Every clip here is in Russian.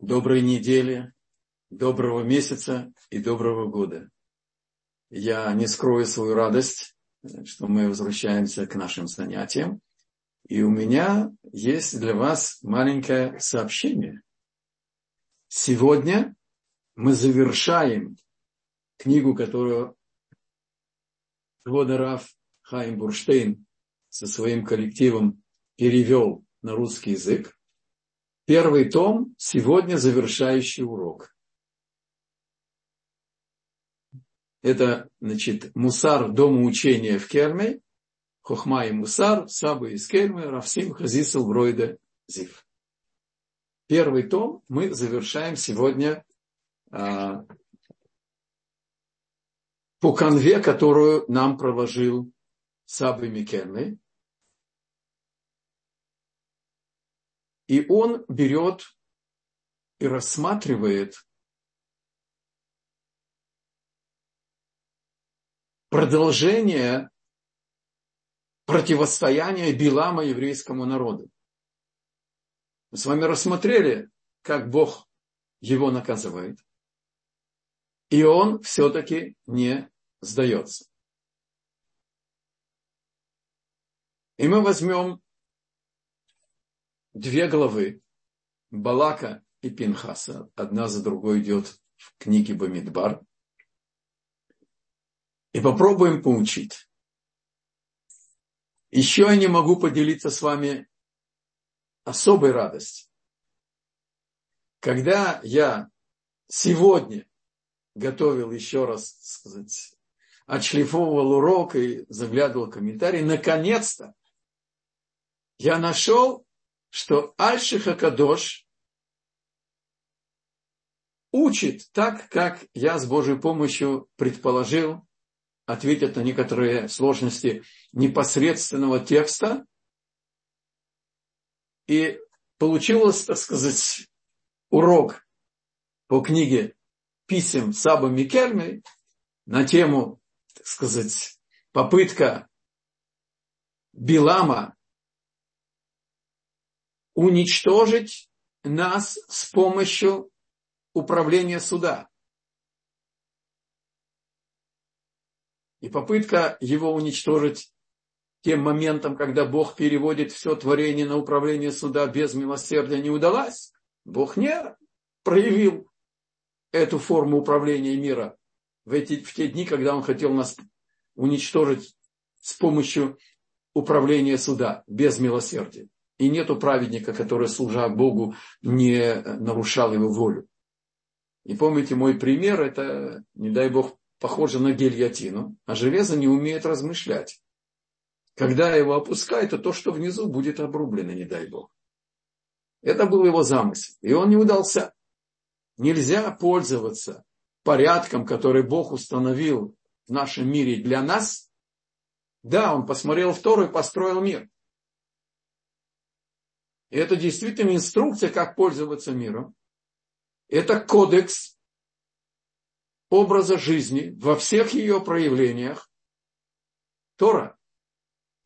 доброй недели, доброго месяца и доброго года. Я не скрою свою радость, что мы возвращаемся к нашим занятиям. И у меня есть для вас маленькое сообщение. Сегодня мы завершаем книгу, которую Водорав Хайм Бурштейн со своим коллективом перевел на русский язык. Первый том, сегодня завершающий урок. Это, значит, Мусар Дома учения в Керме, Хохма и Мусар, Саба из Керме, Равсим Хазисал Бройда Зив. Первый том мы завершаем сегодня а, по конве, которую нам проложил Сабы Микерны. И он берет и рассматривает продолжение противостояния Билама еврейскому народу. Мы с вами рассмотрели, как Бог его наказывает. И он все-таки не сдается. И мы возьмем две главы Балака и Пинхаса. Одна за другой идет в книге Бамидбар. И попробуем поучить. Еще я не могу поделиться с вами особой радостью. Когда я сегодня готовил еще раз, сказать, отшлифовывал урок и заглядывал комментарии, наконец-то я нашел что Альшиха Кадош учит так, как я с Божьей помощью предположил, ответит на некоторые сложности непосредственного текста. И получилось, так сказать, урок по книге писем Саба Микельмы на тему, так сказать, попытка Билама уничтожить нас с помощью управления суда. И попытка его уничтожить тем моментом, когда Бог переводит все творение на управление суда без милосердия, не удалась. Бог не проявил эту форму управления мира в, эти, в те дни, когда Он хотел нас уничтожить с помощью управления суда без милосердия. И нету праведника, который, служа Богу, не нарушал его волю. И помните, мой пример, это, не дай Бог, похоже на гильотину, а железо не умеет размышлять. Когда его опускают, то то, что внизу, будет обрублено, не дай Бог. Это был его замысел, и он не удался. Нельзя пользоваться порядком, который Бог установил в нашем мире для нас. Да, он посмотрел второй, построил мир. Это действительно инструкция, как пользоваться миром. Это кодекс образа жизни во всех ее проявлениях. Тора.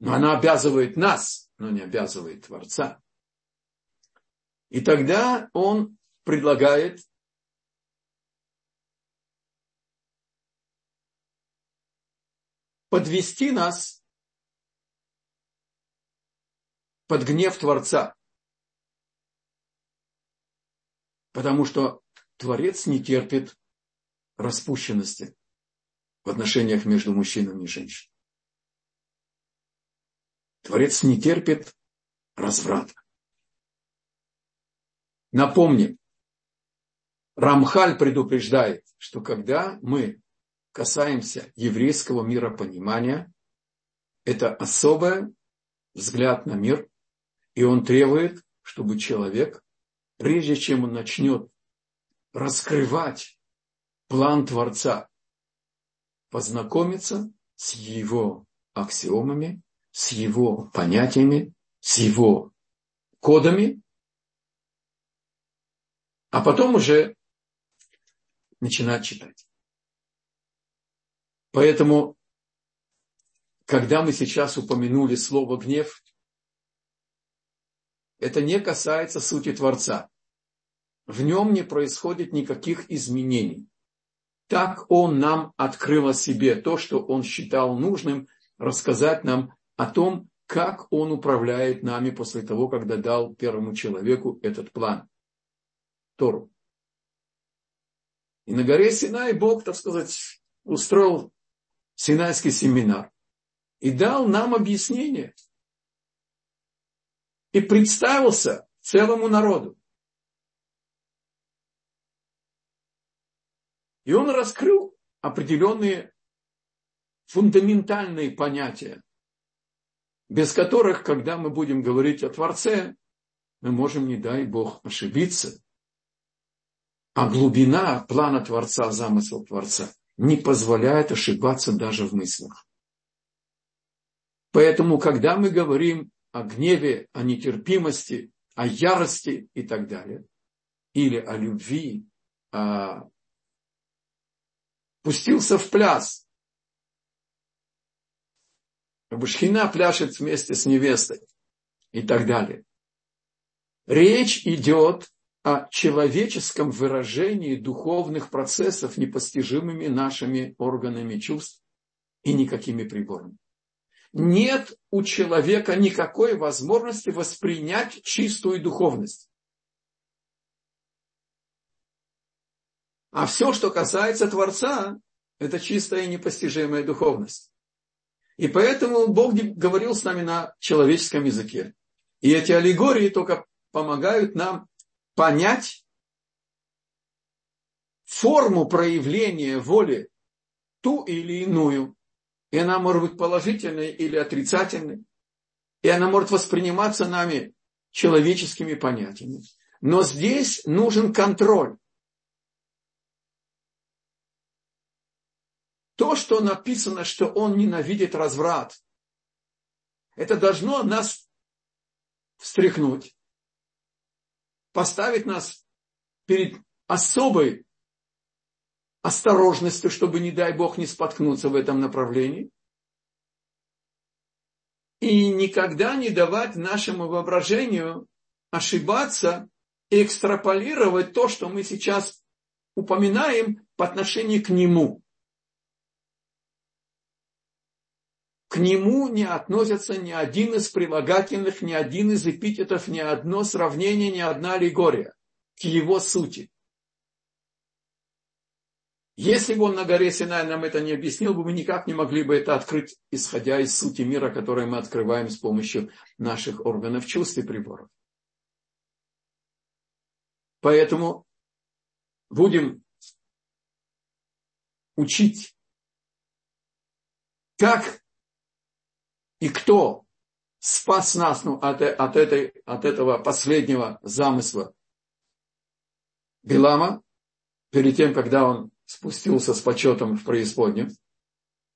Но она обязывает нас, но не обязывает Творца. И тогда он предлагает подвести нас под гнев Творца. Потому что Творец не терпит распущенности в отношениях между мужчинами и женщинами. Творец не терпит разврата. Напомним, Рамхаль предупреждает, что когда мы касаемся еврейского миропонимания, это особый взгляд на мир, и он требует, чтобы человек прежде чем он начнет раскрывать план Творца, познакомиться с его аксиомами, с его понятиями, с его кодами, а потом уже начинать читать. Поэтому, когда мы сейчас упомянули слово гнев, это не касается сути Творца. в нем не происходит никаких изменений. Так он нам открыл о себе то, что он считал нужным рассказать нам о том, как он управляет нами после того, когда дал первому человеку этот план. Тору. И на горе Синай Бог, так сказать, устроил Синайский семинар и дал нам объяснение. И представился целому народу. И он раскрыл определенные фундаментальные понятия, без которых, когда мы будем говорить о Творце, мы можем, не дай Бог, ошибиться. А глубина плана Творца, замысел Творца не позволяет ошибаться даже в мыслях. Поэтому, когда мы говорим о гневе, о нетерпимости, о ярости и так далее, или о любви, о... пустился в пляс, Шхина пляшет вместе с невестой и так далее. Речь идет о человеческом выражении духовных процессов, непостижимыми нашими органами чувств и никакими приборами. Нет у человека никакой возможности воспринять чистую духовность. А все, что касается Творца, это чистая и непостижимая духовность. И поэтому Бог говорил с нами на человеческом языке. И эти аллегории только помогают нам понять форму проявления воли ту или иную. И она может быть положительной или отрицательной. И она может восприниматься нами человеческими понятиями. Но здесь нужен контроль. То, что написано, что он ненавидит разврат, это должно нас встряхнуть, поставить нас перед особой осторожностью, чтобы, не дай Бог, не споткнуться в этом направлении. И никогда не давать нашему воображению ошибаться и экстраполировать то, что мы сейчас упоминаем по отношению к нему. К нему не относятся ни один из прилагательных, ни один из эпитетов, ни одно сравнение, ни одна аллегория. К его сути. Если бы он на горе Синай нам это не объяснил, бы мы никак не могли бы это открыть, исходя из сути мира, который мы открываем с помощью наших органов чувств и приборов. Поэтому будем учить, как и кто спас нас ну, от, от, этой, от этого последнего замысла Билама, перед тем, когда он спустился с почетом в преисподнюю,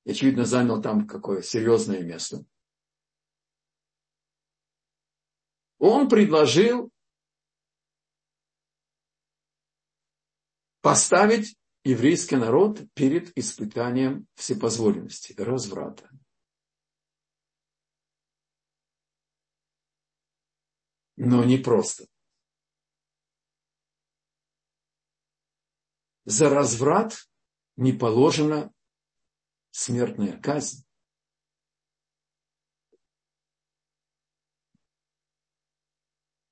и, очевидно, занял там какое серьезное место. Он предложил поставить еврейский народ перед испытанием всепозволенности, разврата. но не просто. За разврат не положена смертная казнь.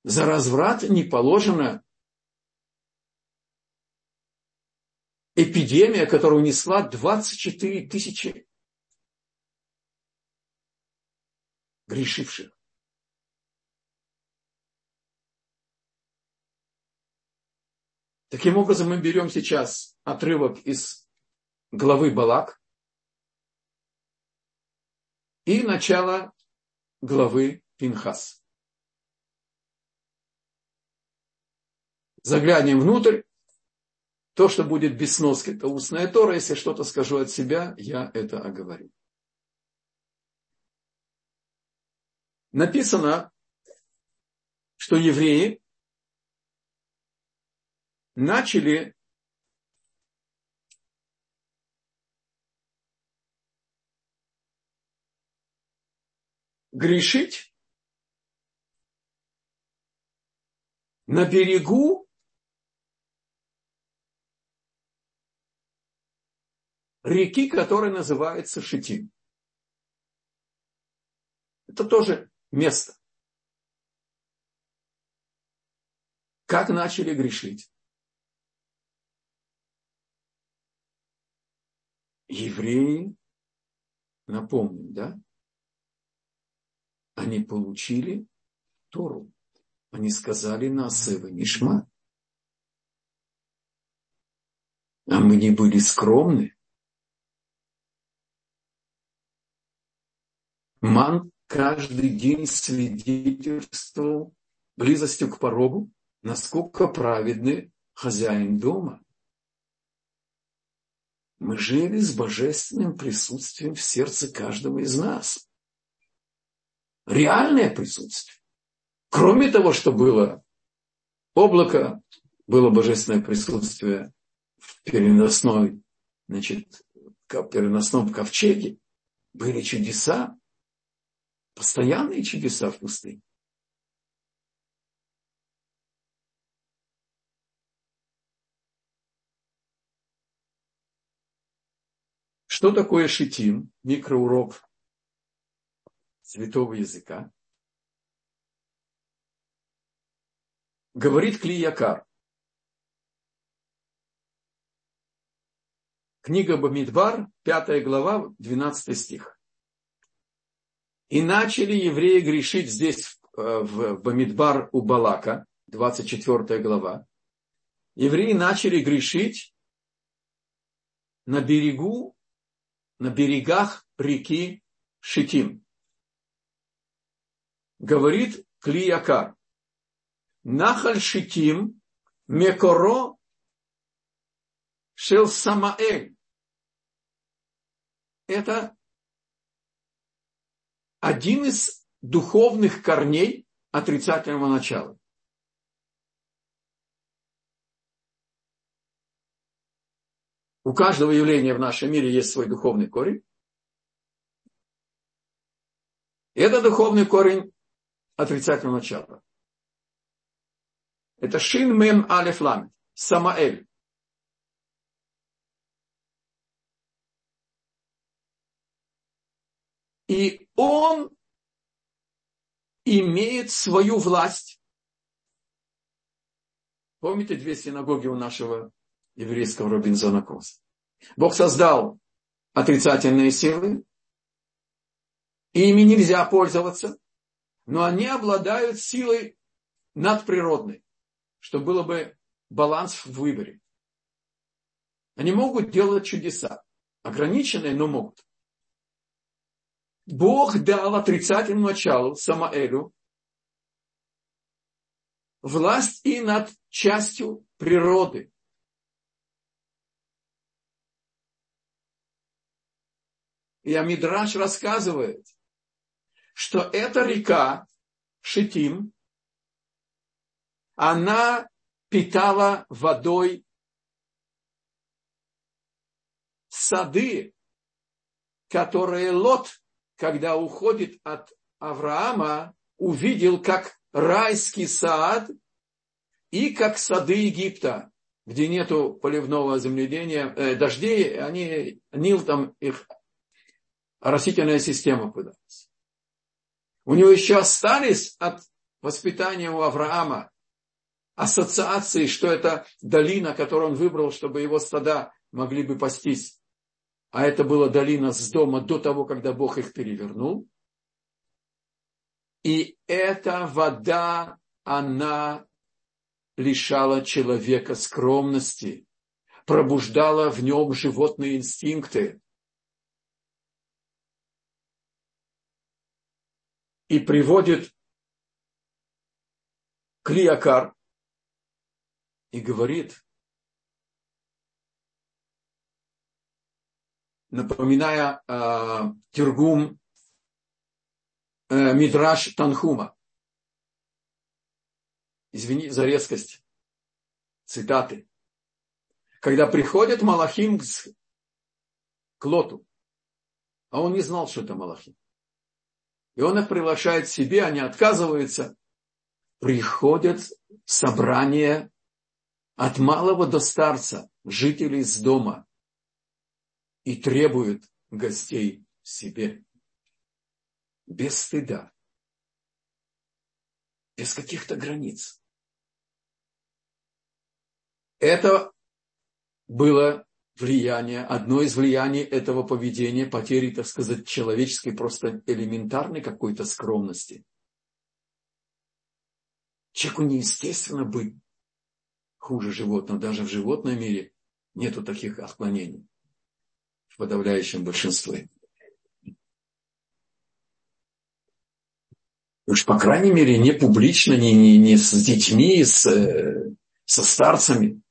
За разврат не положена эпидемия, которая унесла 24 тысячи грешивших. Таким образом, мы берем сейчас отрывок из главы Балак и начало главы Пинхас. Заглянем внутрь. То, что будет без сноски, это устная Тора. Если что-то скажу от себя, я это оговорю. Написано, что евреи начали грешить на берегу реки, которая называется Шитим. Это тоже место. Как начали грешить? Евреи, напомним, да? Они получили Тору. Они сказали на Асева Нишма. А мы не были скромны. Ман каждый день свидетельствовал близостью к порогу, насколько праведный хозяин дома. Мы жили с божественным присутствием в сердце каждого из нас. Реальное присутствие. Кроме того, что было облако, было божественное присутствие в переносной, значит, переносном ковчеге, были чудеса, постоянные чудеса в пустыне. Что такое шитим, микроурок святого языка? Говорит Клиякар. Книга Бамидбар, 5 глава, 12 стих. И начали евреи грешить здесь, э, в Бамидбар у Балака, 24 глава. Евреи начали грешить на берегу на берегах реки Шитим. Говорит Клиякар. Нахаль Шитим Мекоро Шел Самаэль. Это один из духовных корней отрицательного начала. У каждого явления в нашем мире есть свой духовный корень. И это духовный корень отрицательного начала. Это Шин Мем Алеф Ламет, Самаэль. И он имеет свою власть. Помните две синагоги у нашего еврейского Робинзона Круза. Бог создал отрицательные силы, и ими нельзя пользоваться, но они обладают силой надприродной, чтобы было бы баланс в выборе. Они могут делать чудеса, ограниченные, но могут. Бог дал отрицательному началу Самаэлю власть и над частью природы, И Амидраш рассказывает, что эта река Шитим, она питала водой сады, которые Лот, когда уходит от Авраама, увидел как райский сад и как сады Египта, где нету поливного земледения, э, дождей, они, Нил там их растительная система пыталась. У него еще остались от воспитания у Авраама ассоциации, что это долина, которую он выбрал, чтобы его стада могли бы пастись. А это была долина с дома до того, когда Бог их перевернул. И эта вода, она лишала человека скромности, пробуждала в нем животные инстинкты. И приводит Клиакар и говорит, напоминая э, Тергум э, Мидраш Танхума. Извини за резкость цитаты. Когда приходит Малахим к Лоту, а он не знал, что это Малахим. И он их приглашает к себе, они отказываются. Приходят собрание от малого до старца, жителей из дома. и требует гостей себе. Без стыда. Без каких-то границ. Это было влияние, одно из влияний этого поведения, потери, так сказать, человеческой, просто элементарной какой-то скромности. Человеку неестественно быть хуже животного. Даже в животном мире нету таких отклонений в подавляющем большинстве. Уж, по крайней мере, не публично, не, не, не с детьми, с, со старцами,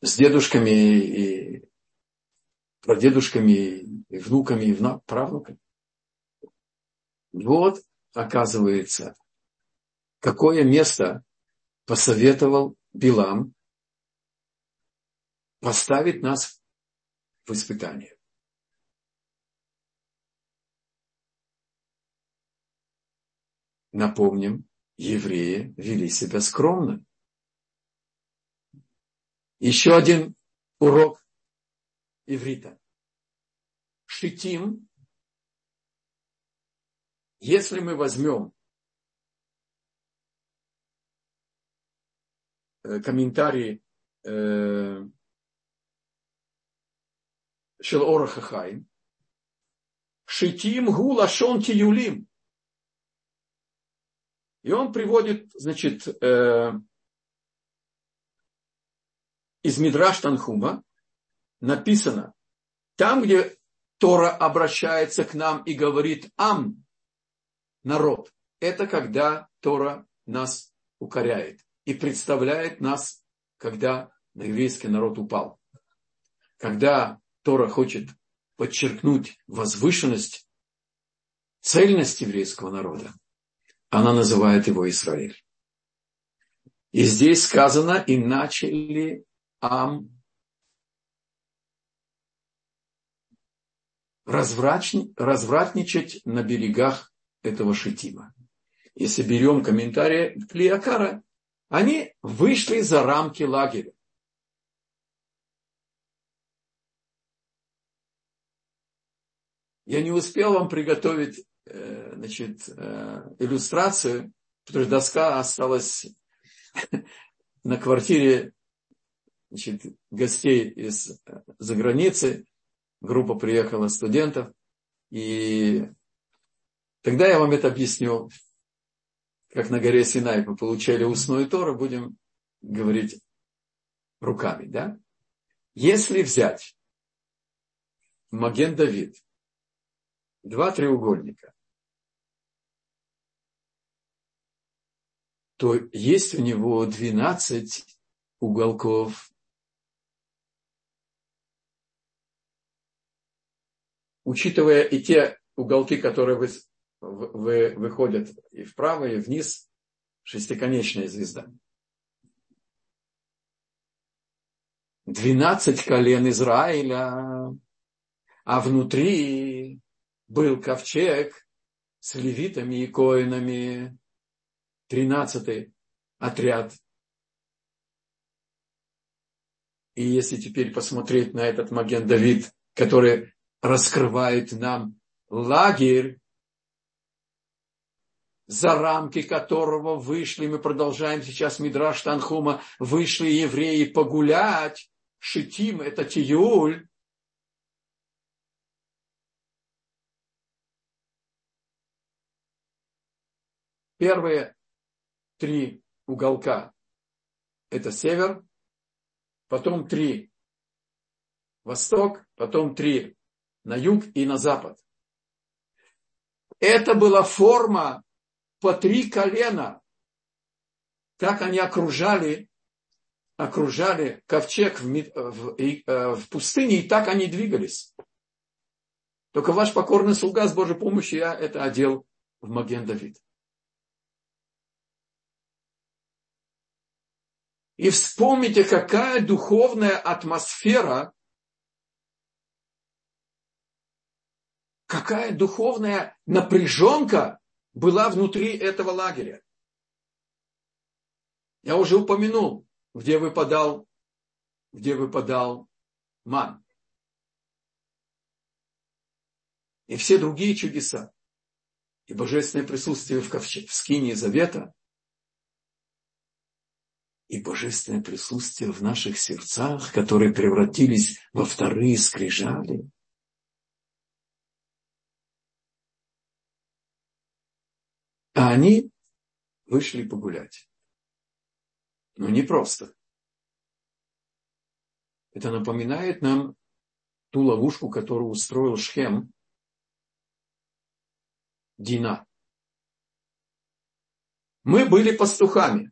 с дедушками и прадедушками, и внуками, и правнуками. Вот, оказывается, какое место посоветовал Билам поставить нас в испытание. Напомним, евреи вели себя скромно. Еще один урок иврита. Шитим, если мы возьмем э, комментарии э, Хахайм, Шитим гула шон тиюлим. И он приводит, значит, э, из Мидраш Танхума, написано, там, где Тора обращается к нам и говорит «ам», народ, это когда Тора нас укоряет и представляет нас, когда еврейский народ упал. Когда Тора хочет подчеркнуть возвышенность, цельность еврейского народа, она называет его Израиль. И здесь сказано, и начали Ам развратничать на берегах этого Шитима. Если берем комментарии Клиакара, они вышли за рамки лагеря. Я не успел вам приготовить э, значит, э, иллюстрацию, потому что доска осталась на квартире значит, гостей из за границы группа приехала студентов, и тогда я вам это объясню, как на горе Синай мы получали устную Тору, будем говорить руками, да? Если взять Маген Давид, два треугольника, то есть у него 12 уголков учитывая и те уголки, которые вы, вы, выходят и вправо, и вниз, шестиконечная звезда. Двенадцать колен Израиля, а внутри был ковчег с левитами и коинами, тринадцатый отряд. И если теперь посмотреть на этот Маген Давид, который раскрывает нам лагерь, за рамки которого вышли, мы продолжаем сейчас Мидраш Танхума, вышли евреи погулять, шитим, это тиюль. Первые три уголка – это север, потом три – восток, потом три на юг и на запад. Это была форма по три колена. Так они окружали, окружали ковчег в, в, э, в пустыне, и так они двигались. Только ваш покорный слуга с Божьей помощью я это одел в Маген Давид. И вспомните, какая духовная атмосфера какая духовная напряженка была внутри этого лагеря. Я уже упомянул, где выпадал, где выпадал ман. и все другие чудеса, и божественное присутствие в, ковче, в скине завета, и божественное присутствие в наших сердцах, которые превратились во вторые скрижали. А они вышли погулять. Но не просто. Это напоминает нам ту ловушку, которую устроил Шхем Дина. Мы были пастухами.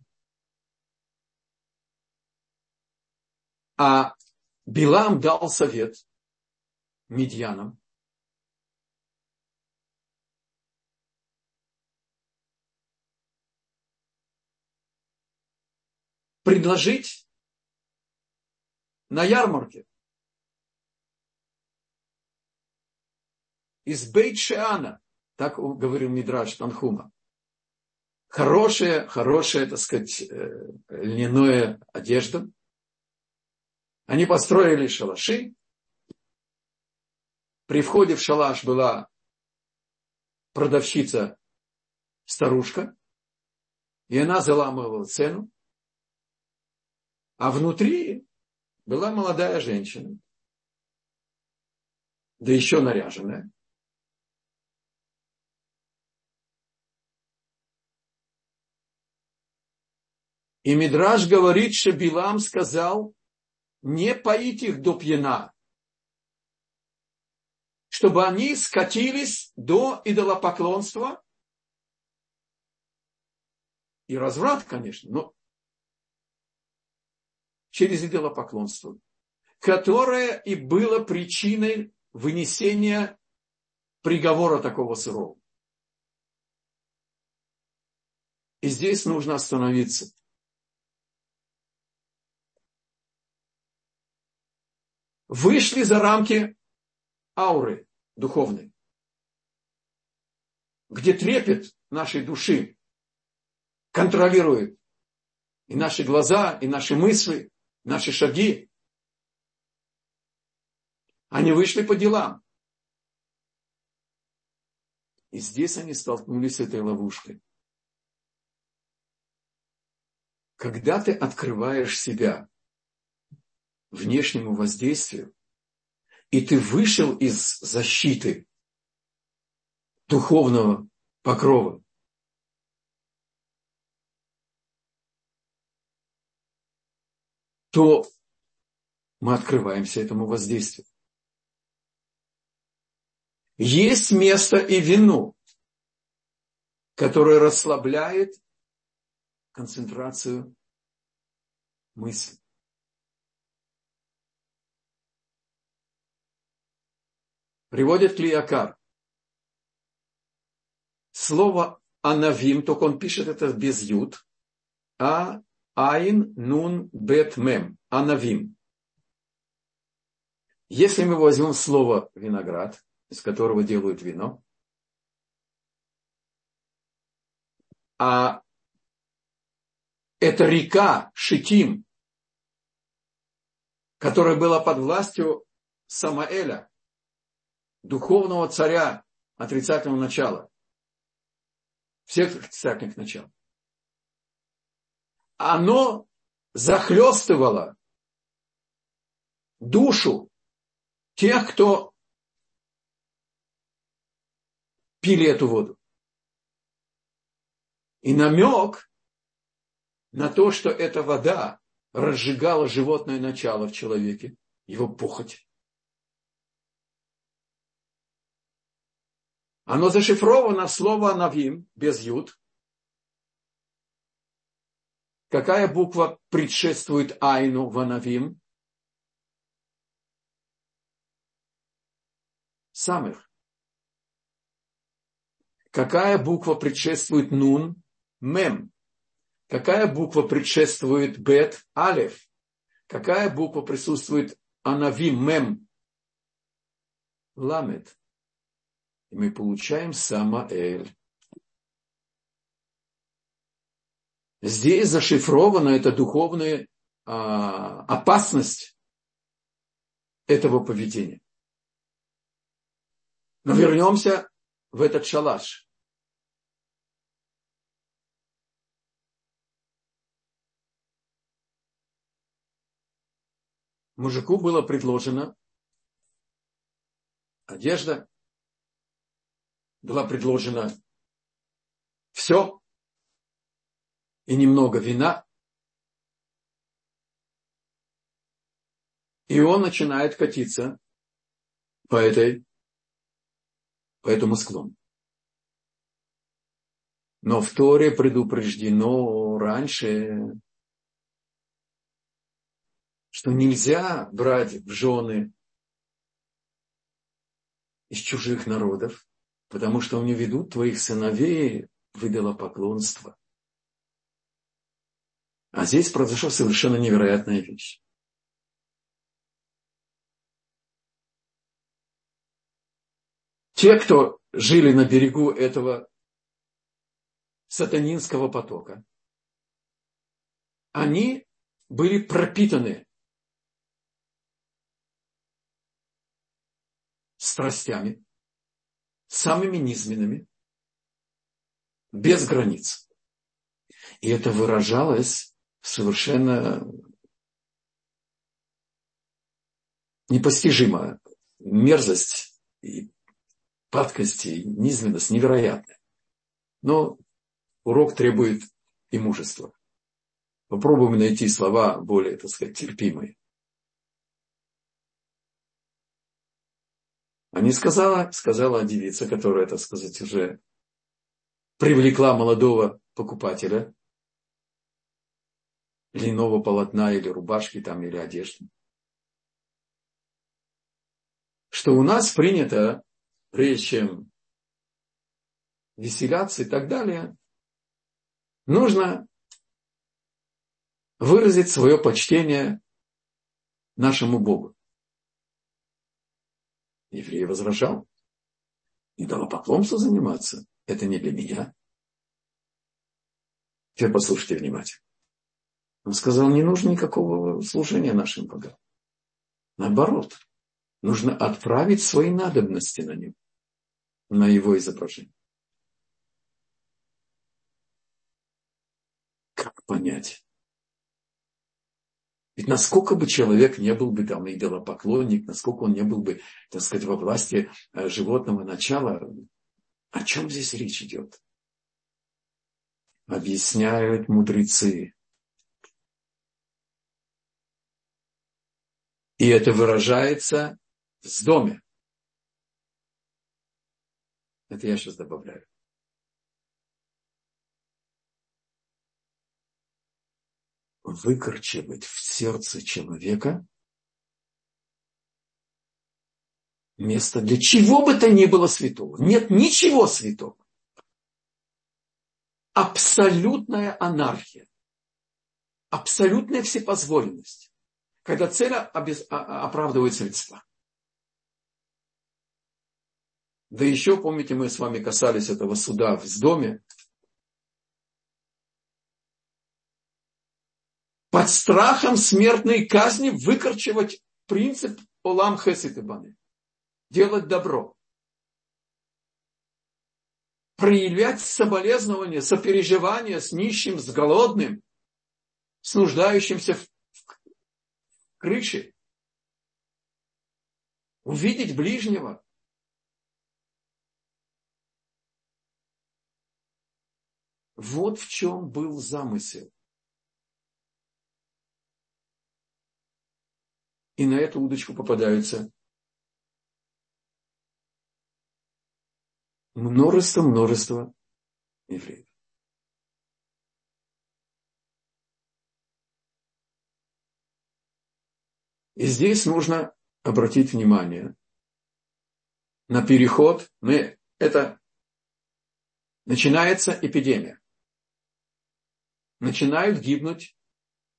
А Билам дал совет медьянам. Предложить на ярмарке из Бейт-Шиана, так говорил Мидраш Танхума, хорошая, хорошая, так сказать, э, льняная одежда. Они построили шалаши. При входе в шалаш была продавщица, старушка, и она заламывала цену. А внутри была молодая женщина, да еще наряженная. И Мидраж говорит, что Билам сказал, не поить их до пьяна, чтобы они скатились до идолопоклонства и разврат, конечно, но через идолопоклонство, которое и было причиной вынесения приговора такого сырого. И здесь нужно остановиться. вышли за рамки ауры духовной, где трепет нашей души контролирует и наши глаза, и наши мысли, наши шаги. Они вышли по делам. И здесь они столкнулись с этой ловушкой. Когда ты открываешь себя внешнему воздействию, и ты вышел из защиты духовного покрова, то мы открываемся этому воздействию. Есть место и вину, которое расслабляет концентрацию мысли. Приводит Клиакар. Слово анавим, только он пишет это без ют, а айн нун бет мем, анавим. Если мы возьмем слово виноград, из которого делают вино, а это река Шитим, которая была под властью Самаэля, духовного царя отрицательного начала. Всех отрицательных начал. Оно захлестывало душу тех, кто пили эту воду. И намек на то, что эта вода разжигала животное начало в человеке, его похоть. Оно зашифровано слово «навим» без «ют». Какая буква предшествует «айну» в «анавим»? Самых. Какая буква предшествует «нун»? «мем». Какая буква предшествует «бет»? «алев». Какая буква присутствует «анавим» «мем»? «ламет» и мы получаем Самаэль. Здесь зашифрована эта духовная а, опасность этого поведения. Но вернемся в этот шалаш. Мужику было предложено одежда, была предложена все и немного вина. И он начинает катиться по этой, по этому склону. Но в Торе предупреждено раньше, что нельзя брать в жены из чужих народов, потому что они ведут твоих сыновей в идолопоклонство. А здесь произошла совершенно невероятная вещь. Те, кто жили на берегу этого сатанинского потока, они были пропитаны страстями, самыми низменными, без границ. И это выражалось совершенно непостижимо. Мерзость и падкость и низменность невероятная. Но урок требует и мужества. Попробуем найти слова более, так сказать, терпимые. А не сказала, сказала девица, которая, так сказать, уже привлекла молодого покупателя льняного полотна или рубашки там, или одежды. Что у нас принято, прежде чем веселяться и так далее, нужно выразить свое почтение нашему Богу еврей возражал. И дала поклонство заниматься. Это не для меня. Теперь послушайте внимательно. Он сказал, не нужно никакого служения нашим богам. Наоборот, нужно отправить свои надобности на него, на его изображение. Как понять? Ведь насколько бы человек не был бы там идолопоклонник, насколько он не был бы, так сказать, во власти э, животного начала, о чем здесь речь идет? Объясняют мудрецы. И это выражается в доме. Это я сейчас добавляю. выкорчевать в сердце человека место для чего бы то ни было святого. Нет ничего святого. Абсолютная анархия. Абсолютная всепозволенность. Когда цель. А, а, оправдывает средства. Да еще, помните, мы с вами касались этого суда в доме, под страхом смертной казни выкорчевать принцип Олам Хесит Делать добро. Проявлять соболезнования, сопереживание с нищим, с голодным, с нуждающимся в крыше. Увидеть ближнего. Вот в чем был замысел. и на эту удочку попадаются множество-множество евреев. И здесь нужно обратить внимание на переход. Мы, это начинается эпидемия. Начинают гибнуть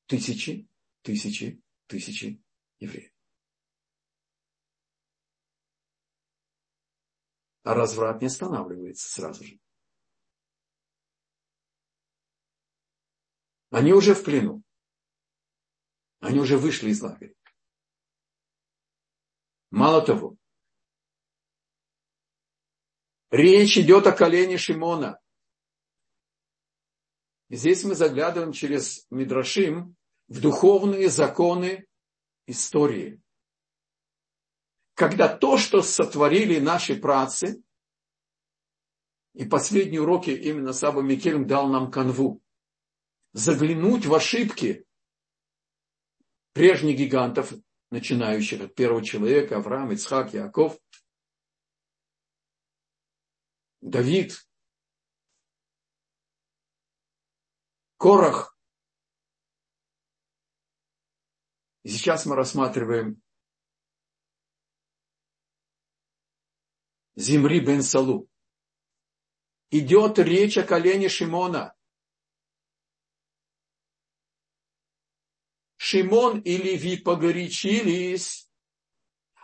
тысячи, тысячи, тысячи евреев. А разврат не останавливается сразу же. Они уже в плену. Они уже вышли из лагеря. Мало того, Речь идет о колене Шимона. Здесь мы заглядываем через Мидрашим в духовные законы истории. Когда то, что сотворили наши працы, и последние уроки именно Саба Микельм дал нам канву, заглянуть в ошибки прежних гигантов, начинающих от первого человека, Авраам, Ицхак, Яков, Давид, Корах. И сейчас мы рассматриваем Зимри бен Салу. Идет речь о колене Шимона. Шимон и Леви погорячились,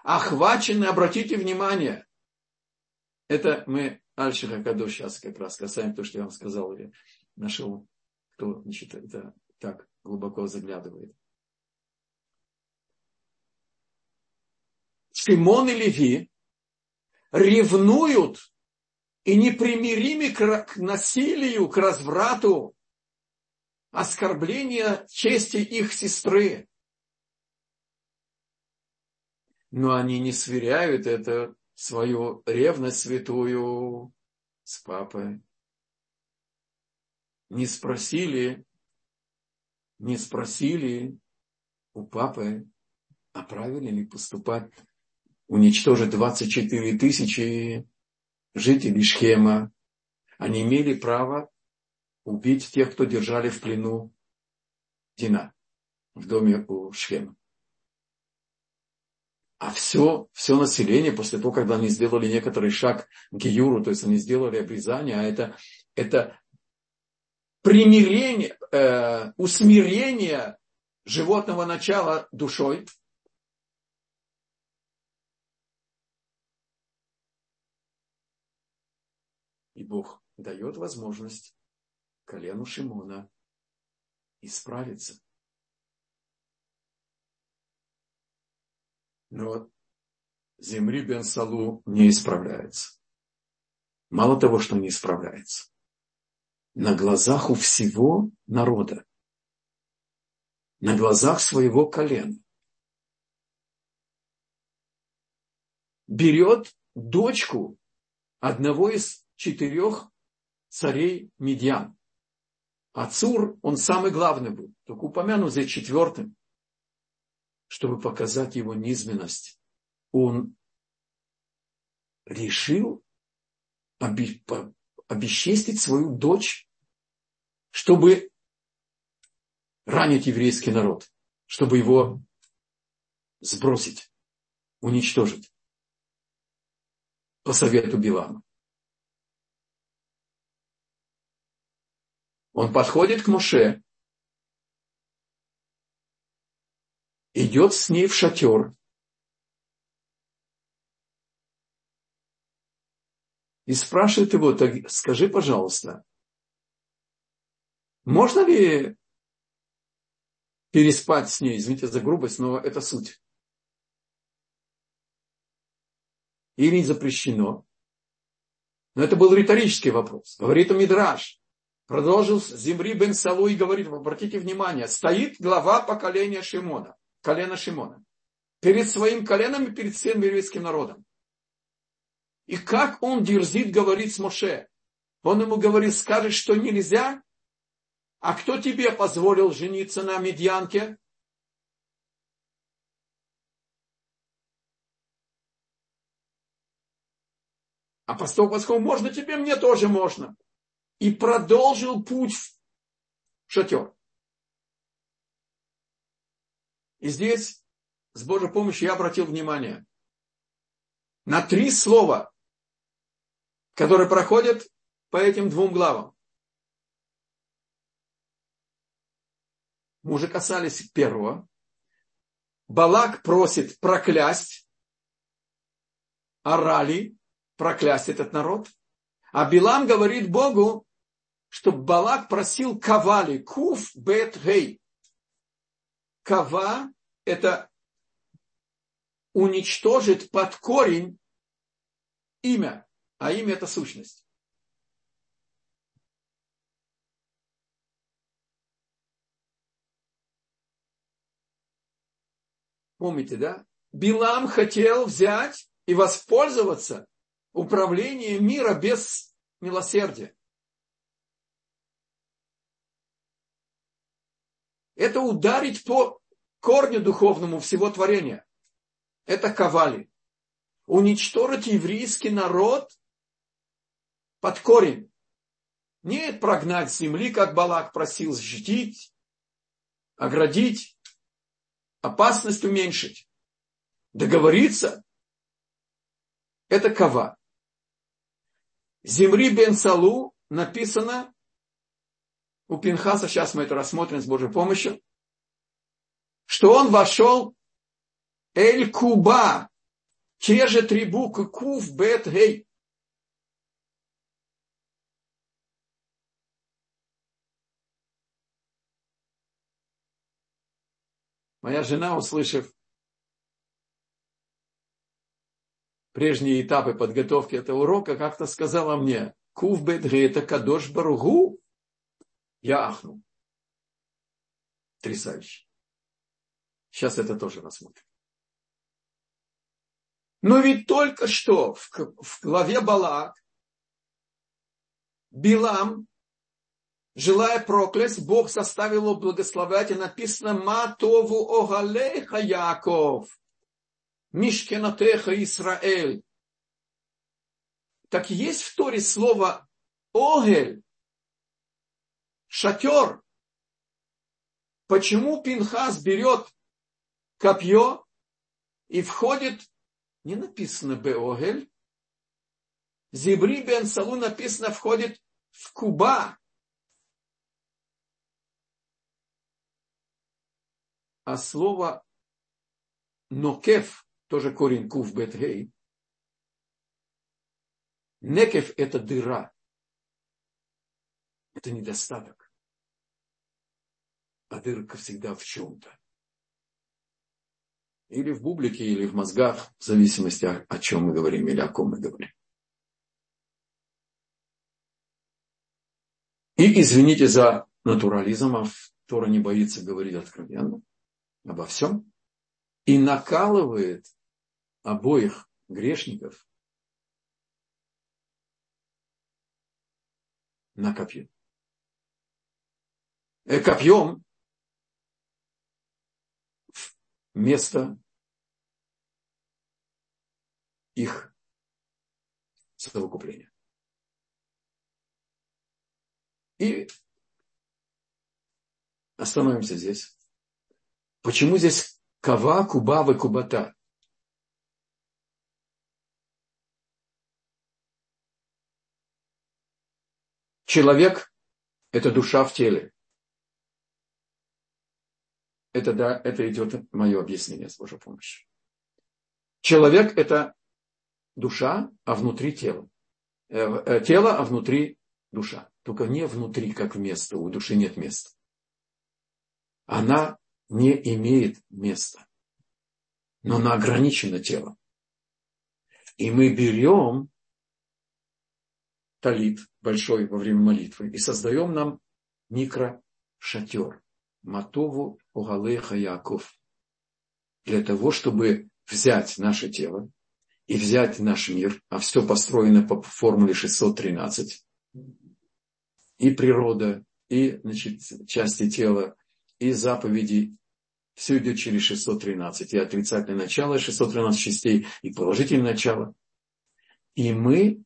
охвачены, обратите внимание, это мы Альшиха Кадош сейчас как раз касаем то, что я вам сказал, или нашел, кто значит, это так глубоко заглядывает. Шимон и Леви ревнуют и непримиримы к насилию, к разврату, оскорбление чести их сестры. Но они не сверяют это, свою ревность святую с папой. Не спросили, не спросили у папы, а правильно ли поступать, уничтожить 24 тысячи жителей Шхема. Они имели право убить тех, кто держали в плену Дина в доме у Шхема. А все, все население, после того, когда они сделали некоторый шаг к Гиюру, то есть они сделали обрезание, а это, это примирение, э, усмирение животного начала душой, И Бог дает возможность колену Шимона исправиться. Но Земри бен Салу не исправляется. Мало того, что не исправляется. На глазах у всего народа. На глазах своего колена. Берет дочку одного из четырех царей Медьян. Ацур, он самый главный был, только упомянут за четвертым, чтобы показать его низменность. Он решил обесчестить свою дочь, чтобы ранить еврейский народ, чтобы его сбросить, уничтожить по совету Билама. Он подходит к Моше, идет с ней в шатер. И спрашивает его, так скажи, пожалуйста, можно ли переспать с ней? Извините за грубость, но это суть. Или запрещено? Но это был риторический вопрос. Говорит Мидраш. Продолжил Зимри бен Салу говорит, обратите внимание, стоит глава поколения Шимона, колена Шимона, перед своим коленом и перед всем еврейским народом. И как он дерзит говорить с Моше? Он ему говорит, скажешь, что нельзя? А кто тебе позволил жениться на медьянке? А поскольку можно тебе, мне тоже можно и продолжил путь в шатер. И здесь с Божьей помощью я обратил внимание на три слова, которые проходят по этим двум главам. Мы уже касались первого. Балак просит проклясть, орали, проклясть этот народ. А Билам говорит Богу, чтобы Балак просил Кавали, Куф Бет Гей. Кава – это уничтожит под корень имя а имя это сущность. Помните, да? Билам хотел взять и воспользоваться управлением мира без милосердия. Это ударить по корню духовному всего творения. Это ковали. Уничтожить еврейский народ под корень. Не прогнать земли, как Балак просил, защитить, оградить, опасность уменьшить. Договориться – это кава. Земри бен Салу написано у Пинхаса, сейчас мы это рассмотрим с Божьей помощью, что он вошел Эль Куба, те же три буквы Кув, Бет, Гей. Моя жена, услышав прежние этапы подготовки этого урока, как-то сказала мне, Кув Бетге это Кадош Баругу. Я ахнул. Потрясающе. Сейчас это тоже рассмотрим. Но ведь только что в, в главе Балак Билам, желая проклясть, Бог заставил его благословлять, и написано «Матову огалеха Яков, Мишкенатеха Исраэль». Так есть в Торе слово «огель», «шатер». Почему Пинхас берет копье и входит не написано Беогель. Зибри бен Салу написано входит в Куба. А слово Нокев, тоже корень Кув Бетгей, Некев – это дыра. Это недостаток. А дырка всегда в чем-то. Или в бублике, или в мозгах, в зависимости о чем мы говорим или о ком мы говорим. И извините за натурализм, а Тора не боится говорить откровенно обо всем. И накалывает обоих грешников на копье. Э, копьем место их совокупления. И остановимся здесь. Почему здесь кава, кубава, кубата? Человек – это душа в теле. Это да, это идет мое объяснение с Божьей помощью. Человек – это душа, а внутри тело. Э, э, тело, а внутри душа. Только не внутри, как место. У души нет места. Она не имеет места. Но она ограничена телом. И мы берем талит большой во время молитвы и создаем нам микрошатер. Матову Угалеха Яков. Для того, чтобы взять наше тело и взять наш мир, а все построено по формуле 613, и природа, и значит, части тела, и заповеди, все идет через 613, и отрицательное начало 613 частей, и положительное начало. И мы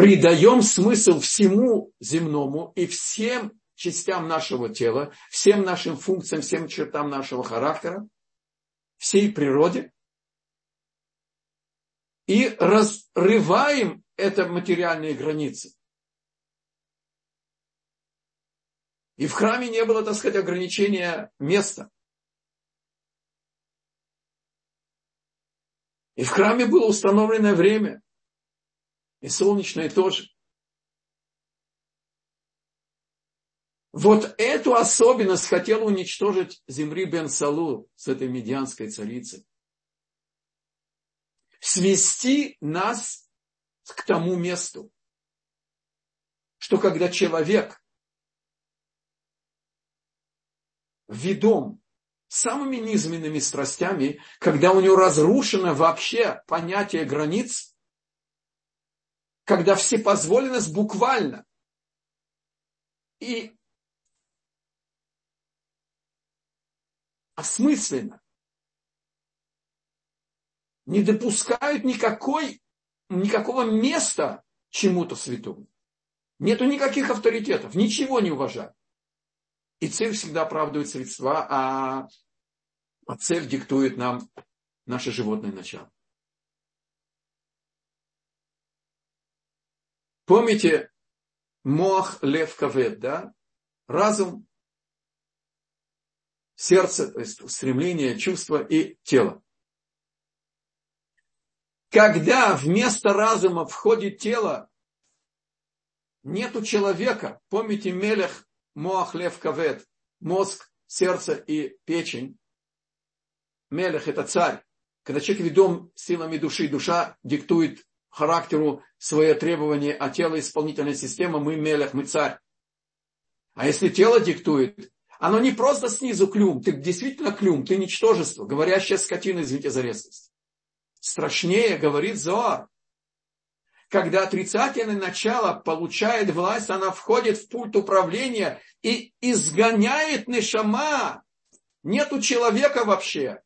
придаем смысл всему земному и всем частям нашего тела, всем нашим функциям, всем чертам нашего характера, всей природе, и разрываем это материальные границы. И в храме не было, так сказать, ограничения места. И в храме было установленное время. И солнечное тоже. Вот эту особенность хотел уничтожить Земри бен Салу с этой медианской царицей. свести нас к тому месту, что когда человек ведом самыми низменными страстями, когда у него разрушено вообще понятие границ, когда всепозволенность буквально и осмысленно не допускают никакой, никакого места чему-то святому. Нету никаких авторитетов, ничего не уважают. И цель всегда оправдывает средства, а, а цель диктует нам наше животное начало. Помните Мох Лев Кавед, да? Разум, сердце, то есть стремление, чувство и тело. Когда вместо разума входит тело, нету человека. Помните Мелех Моах Лев Кавет, мозг, сердце и печень. Мелех – это царь. Когда человек ведом силами души, душа диктует характеру свои требования, а тело исполнительная система, мы мелех, мы царь. А если тело диктует, оно не просто снизу клюм, ты действительно клюм, ты ничтожество, говорящая скотина, извините за резкость. Страшнее, говорит Зоар. Когда отрицательное начало получает власть, она входит в пульт управления и изгоняет Нешама. Нету человека вообще.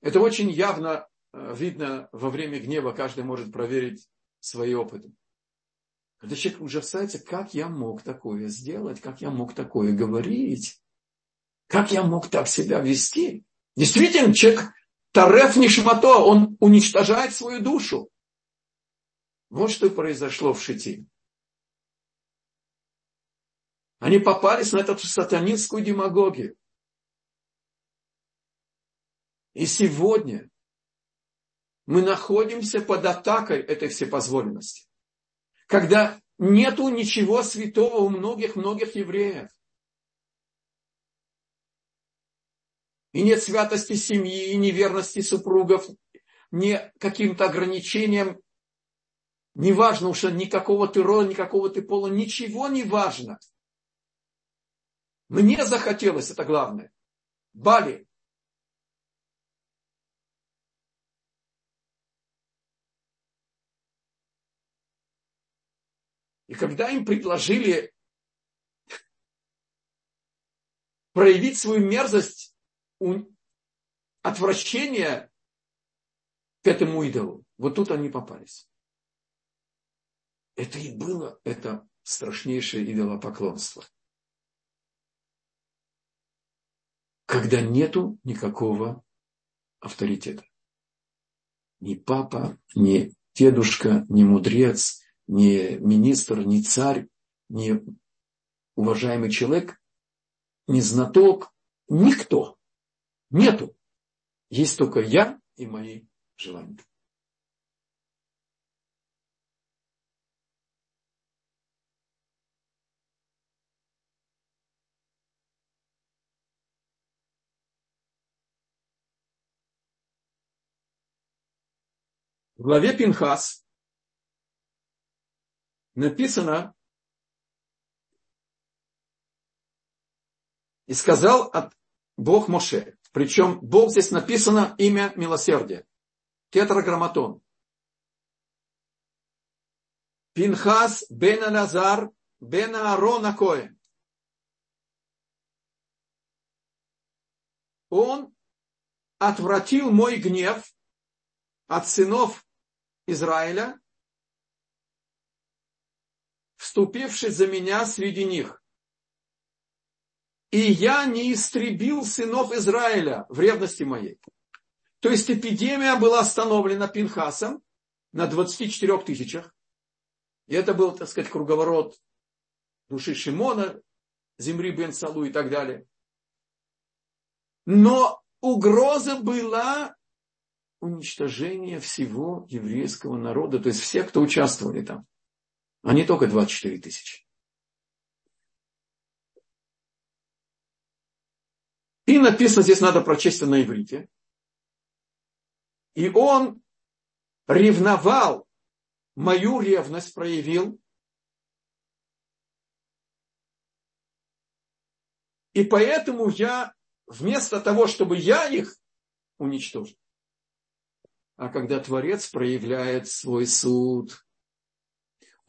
Это очень явно э, видно во время гнева, каждый может проверить свои опыты. Когда человек ужасается, как я мог такое сделать, как я мог такое говорить, как я мог так себя вести. Действительно, человек Тареф Нишмато, он уничтожает свою душу. Вот что произошло в Шити. Они попались на эту сатанинскую демагогию. И сегодня мы находимся под атакой этой всепозволенности. Когда нету ничего святого у многих-многих евреев. И нет святости семьи, и неверности супругов, не каким-то ограничением. Не важно уж никакого ты рода, никакого ты пола, ничего не важно. Мне захотелось, это главное. Бали, когда им предложили проявить свою мерзость, отвращение к этому идолу, вот тут они попались. Это и было это страшнейшее идолопоклонство. Когда нету никакого авторитета. Ни папа, ни дедушка, ни мудрец, ни министр, ни царь, ни уважаемый человек, ни знаток, никто. Нету. Есть только я и мои желания. В главе Пинхас написано, и сказал от Бог Моше. Причем Бог здесь написано имя милосердия. Тетраграмматон. Пинхас бен Алазар бен Аарона Коэн. Он отвратил мой гнев от сынов Израиля вступивший за меня среди них. И я не истребил сынов Израиля в ревности моей. То есть эпидемия была остановлена Пинхасом на 24 тысячах. И это был, так сказать, круговорот души Шимона, земли Бен Салу и так далее. Но угроза была уничтожение всего еврейского народа, то есть всех, кто участвовали там а не только 24 тысячи. И написано, здесь надо прочесть на иврите. И он ревновал, мою ревность проявил. И поэтому я, вместо того, чтобы я их уничтожил, а когда Творец проявляет свой суд,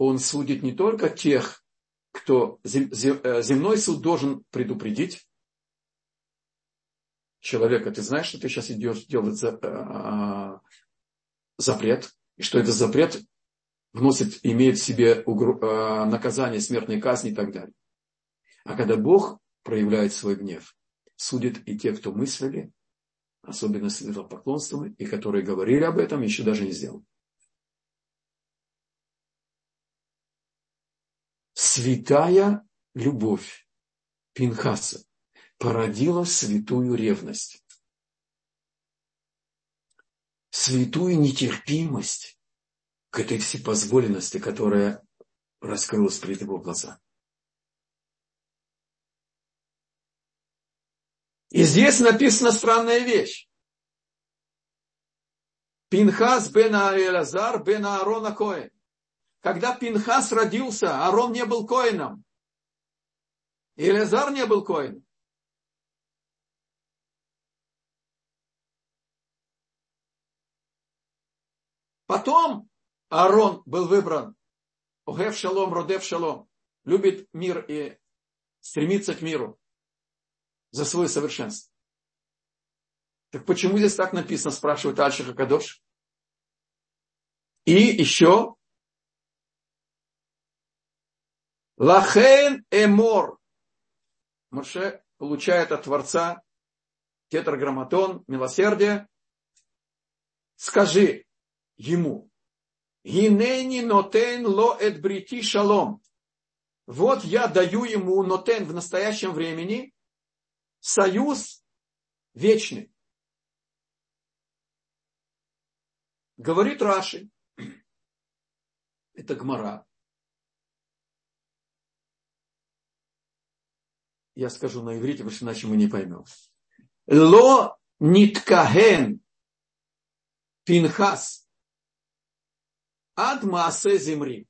он судит не только тех, кто э, земной суд должен предупредить человека, ты знаешь, что ты сейчас идешь делать за, э, запрет, и что этот запрет вносит, имеет в себе угру, э, наказание смертной казни и так далее. А когда Бог проявляет свой гнев, судит и те, кто мыслили, особенно с поклонством, и которые говорили об этом, еще даже не сделали. Святая любовь Пинхаса породила святую ревность, святую нетерпимость к этой всепозволенности, которая раскрылась перед его глазами. И здесь написана странная вещь. Пинхас бен Аэлазар бен Аарона Коэн. Когда Пинхас родился, Арон не был коином. И Элязар не был коином. Потом Аарон был выбран. Огев шалом, родев шалом. Любит мир и стремится к миру за свое совершенство. Так почему здесь так написано, спрашивает Альшиха Кадош? И еще Лахен эмор. Моше получает от Творца тетраграмматон, милосердие. Скажи ему, Гинени нотен ло эт брити шалом. Вот я даю ему нотен в настоящем времени союз вечный. Говорит Раши, это Гмара, я скажу на иврите, потому что иначе мы не поймем. Ло ниткаген пинхас ад маасе земри.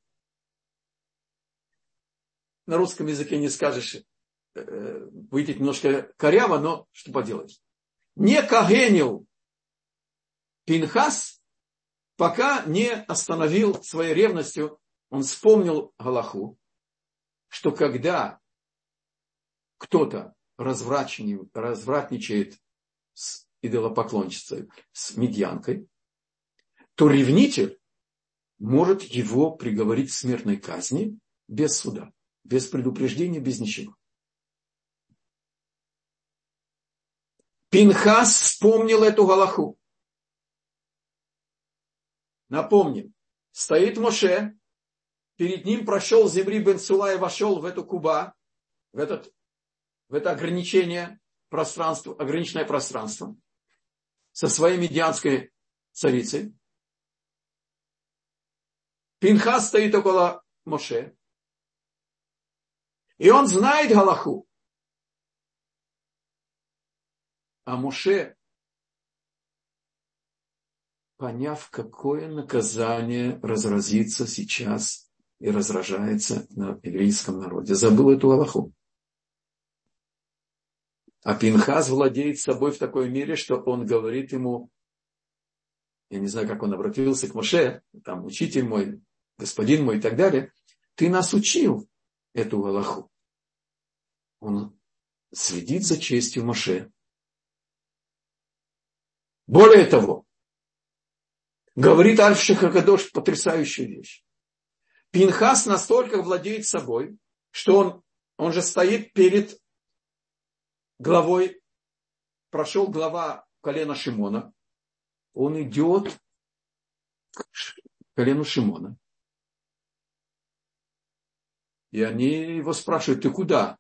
На русском языке не скажешь, э, выйдет немножко коряво, но что поделать. Не кагенил Пинхас, пока не остановил своей ревностью, он вспомнил Галаху, что когда кто-то развратничает с идолопоклонницей, с медьянкой, то ревнитель может его приговорить к смертной казни без суда, без предупреждения, без ничего. Пинхас вспомнил эту галаху. Напомним, стоит Моше, перед ним прошел Земри бен Сула и вошел в эту куба, в этот в это ограничение пространства, ограниченное пространство со своей медианской царицей. Пинхас стоит около Моше. И он знает Галаху. А Моше, поняв, какое наказание разразится сейчас и разражается на еврейском народе, забыл эту Галаху. А Пинхас владеет собой в такой мере, что он говорит ему, я не знаю, как он обратился к Моше, там, учитель мой, господин мой и так далее, ты нас учил эту Галаху. Он следит за честью Моше. Более того, говорит Альф-Шахакадош потрясающую вещь. Пинхас настолько владеет собой, что он, он же стоит перед главой, прошел глава колена Шимона, он идет к колену Шимона. И они его спрашивают, ты куда?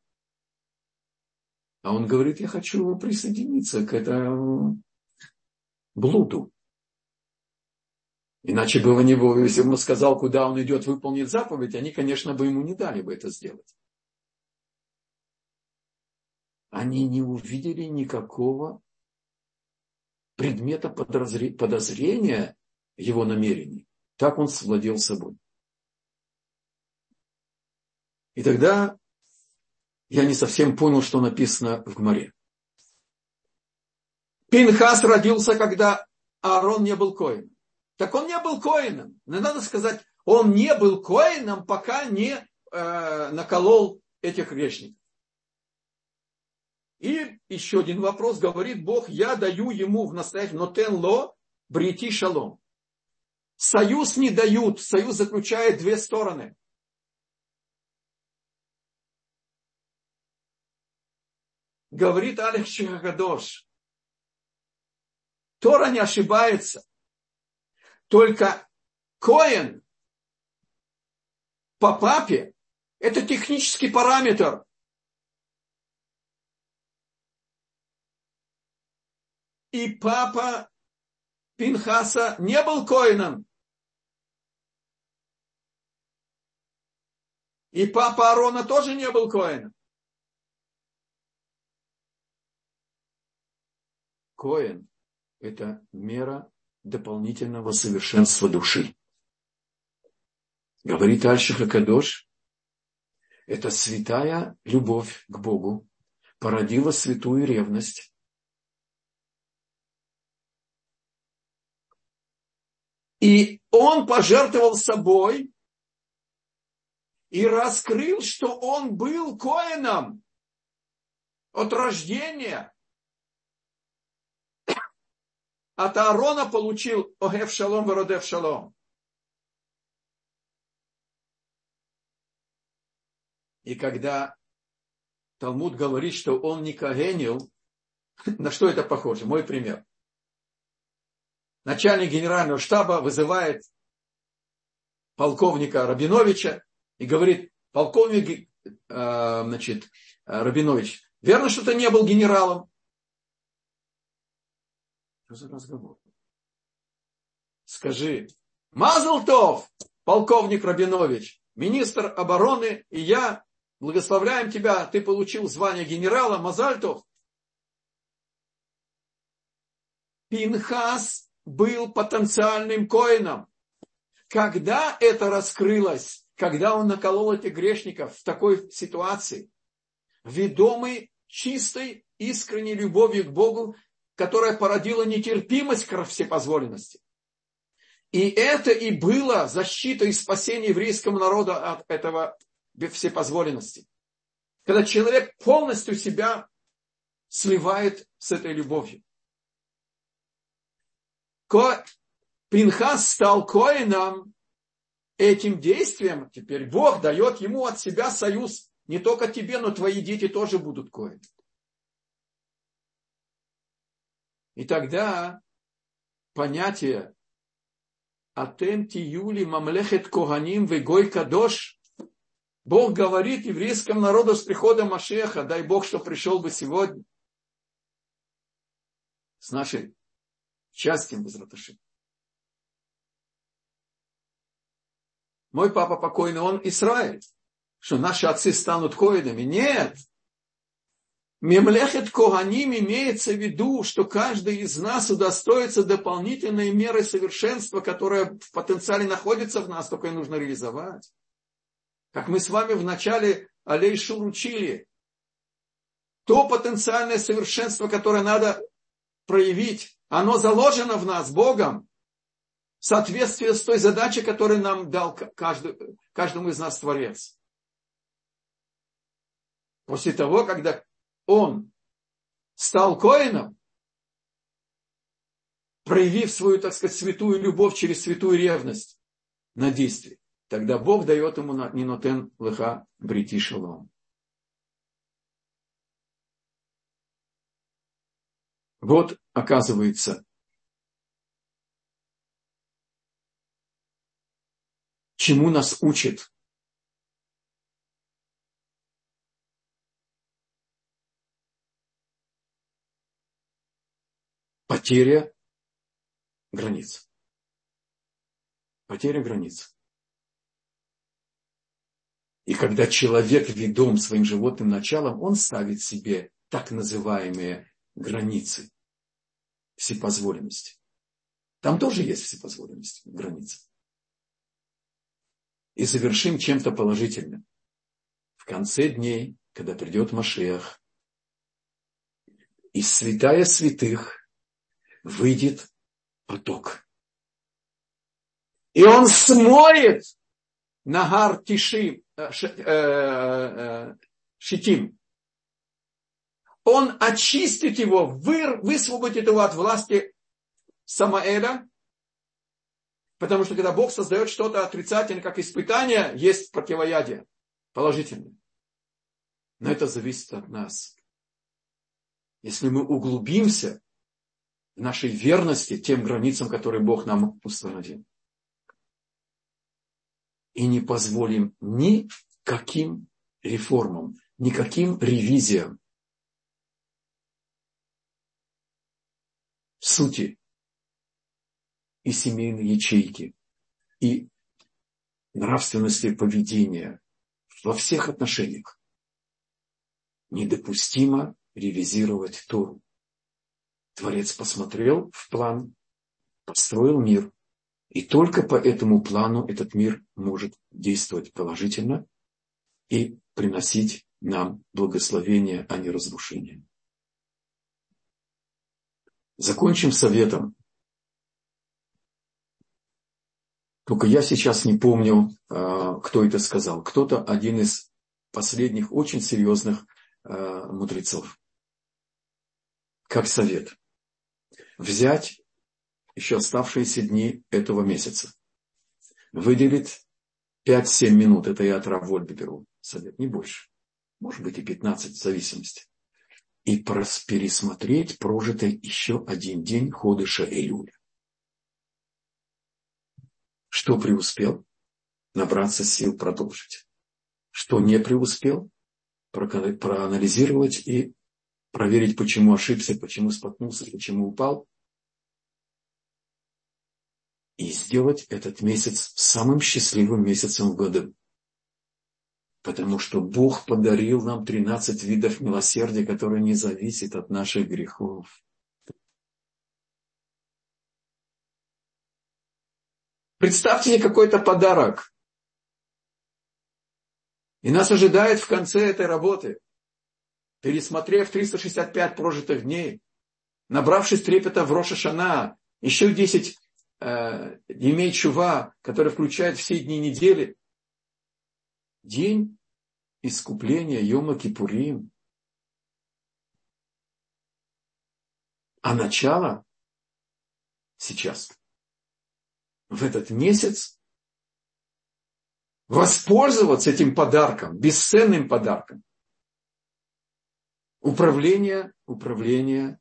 А он говорит, я хочу присоединиться к этому блуду. Иначе бы у него, если бы он сказал, куда он идет выполнить заповедь, они, конечно, бы ему не дали бы это сделать. Они не увидели никакого предмета подозрения его намерений. Так он совладел собой. И тогда я не совсем понял, что написано в Гмаре. Пинхас родился, когда Аарон не был коином. Так он не был коином. Но надо сказать, он не был коином, пока не э, наколол этих грешников. И еще один вопрос, говорит Бог, я даю ему в настоящем, но тен ло брити шалом. Союз не дают, союз заключает две стороны. Говорит Алекс Шихагадош, Тора не ошибается. Только Коэн по папе – это технический параметр. И папа Пинхаса не был Коином. И папа Арона тоже не был Коином. Коин это мера дополнительного совершенства души. Говорит Альшиха Кадош, это святая любовь к Богу породила святую ревность. И он пожертвовал собой и раскрыл, что он был коином от рождения. от Аарона получил Огев Шалом Вородев Шалом. И когда Талмуд говорит, что он не кагенил, на что это похоже? Мой пример. Начальник генерального штаба вызывает полковника Рабиновича и говорит, полковник э, значит, Рабинович, верно, что ты не был генералом? Что за разговор? Скажи, Мазлтов, полковник Рабинович, министр обороны, и я благословляем тебя, ты получил звание генерала Мазальтов. Пинхас был потенциальным коином. Когда это раскрылось, когда он наколол этих грешников в такой ситуации, ведомый чистой, искренней любовью к Богу, которая породила нетерпимость к всепозволенности. И это и было защита и спасение еврейского народа от этого всепозволенности. Когда человек полностью себя сливает с этой любовью. Ко... Пинхас стал коином этим действием. Теперь Бог дает ему от себя союз. Не только тебе, но твои дети тоже будут коины. И тогда понятие Атем тиюли мамлехет коганим вегой кадош Бог говорит еврейскому народу с приходом Машеха, дай Бог, что пришел бы сегодня с нашей счастьем без раташи. Мой папа покойный, он Израиль, что наши отцы станут коинами. Нет, Мемлехет Коганим имеется в виду, что каждый из нас удостоится дополнительной меры совершенства, которая в потенциале находится в нас, только ее нужно реализовать. Как мы с вами в начале Алейшур учили, то потенциальное совершенство, которое надо проявить, оно заложено в нас Богом в соответствии с той задачей, которую нам дал каждый, каждому из нас Творец. После того, когда он стал коином, проявив свою, так сказать, святую любовь через святую ревность на действие, тогда Бог дает ему нинотен лыха брити шалом. Вот, оказывается, чему нас учит потеря границ. Потеря границ. И когда человек ведом своим животным началом, он ставит себе так называемые границы всепозволенности. Там тоже есть всепозволенность, границы. И завершим чем-то положительным. В конце дней, когда придет Машех, из святая святых выйдет поток. И он смоет Нагар Тиши, э, э, э, Шитим. Он очистит его, высвободит его от власти Самаэля, потому что когда Бог создает что-то отрицательное, как испытание, есть противоядие положительное. Но это зависит от нас. Если мы углубимся в нашей верности тем границам, которые Бог нам установил и не позволим никаким реформам, никаким ревизиям сути и семейной ячейки, и нравственности поведения во всех отношениях. Недопустимо ревизировать Тору. Творец посмотрел в план, построил мир, и только по этому плану этот мир может действовать положительно и приносить нам благословение, а не разрушение. Закончим советом. Только я сейчас не помню, а, кто это сказал. Кто-то один из последних очень серьезных а, мудрецов. Как совет. Взять еще оставшиеся дни этого месяца. Выделит 5-7 минут, это я от Равольби беру совет, не больше. Может быть и 15, в зависимости. И пересмотреть прожитый еще один день ходыша Элюля. Что преуспел? Набраться сил продолжить. Что не преуспел? Проанализировать и проверить, почему ошибся, почему споткнулся, почему упал – и сделать этот месяц самым счастливым месяцем в году. Потому что Бог подарил нам 13 видов милосердия, которые не зависят от наших грехов. Представьте себе какой-то подарок. И нас ожидает в конце этой работы, пересмотрев 365 прожитых дней, набравшись трепета в Роша Шана, еще 10 э, имеет чува, который включает все дни недели, день искупления Йома Кипурим. А начало сейчас, в этот месяц, воспользоваться этим подарком, бесценным подарком. Управление, управление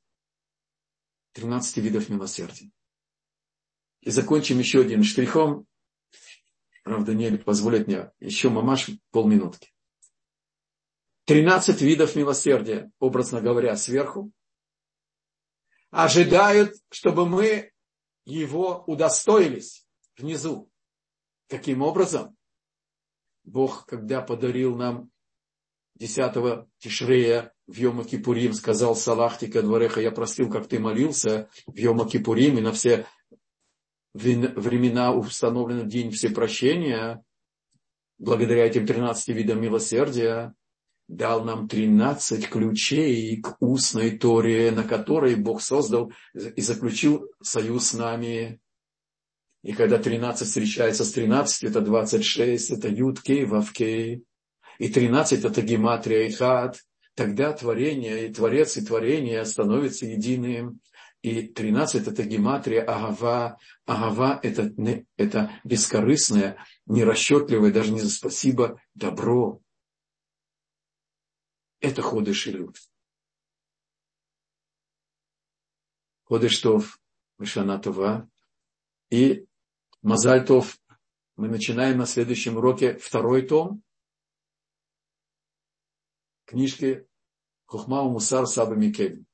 13 видов милосердия. И закончим еще одним штрихом. Правда, не позволит мне еще мамаш полминутки. Тринадцать видов милосердия, образно говоря, сверху, ожидают, чтобы мы его удостоились внизу. Таким образом, Бог, когда подарил нам 10 Тишрея в Йома Кипурим, сказал Салахтика Двореха, я простил, как ты молился в Йома Кипурим и на все времена установлены день всепрощения, благодаря этим 13 видам милосердия, дал нам 13 ключей к устной Торе, на которой Бог создал и заключил союз с нами. И когда 13 встречается с 13, это 26, это Юткей, Вавкей. И 13 это Гематрия и Хат. Тогда творение, и Творец, и творение становятся единым. И 13 это гематрия Агава. Агава это, это бескорыстное, нерасчетливое, даже не за спасибо, добро. Это ходыш и люд. Ходыш Тов, Мишана И Мазальтов мы начинаем на следующем уроке второй том книжки Хухмау Мусар Саба Микель.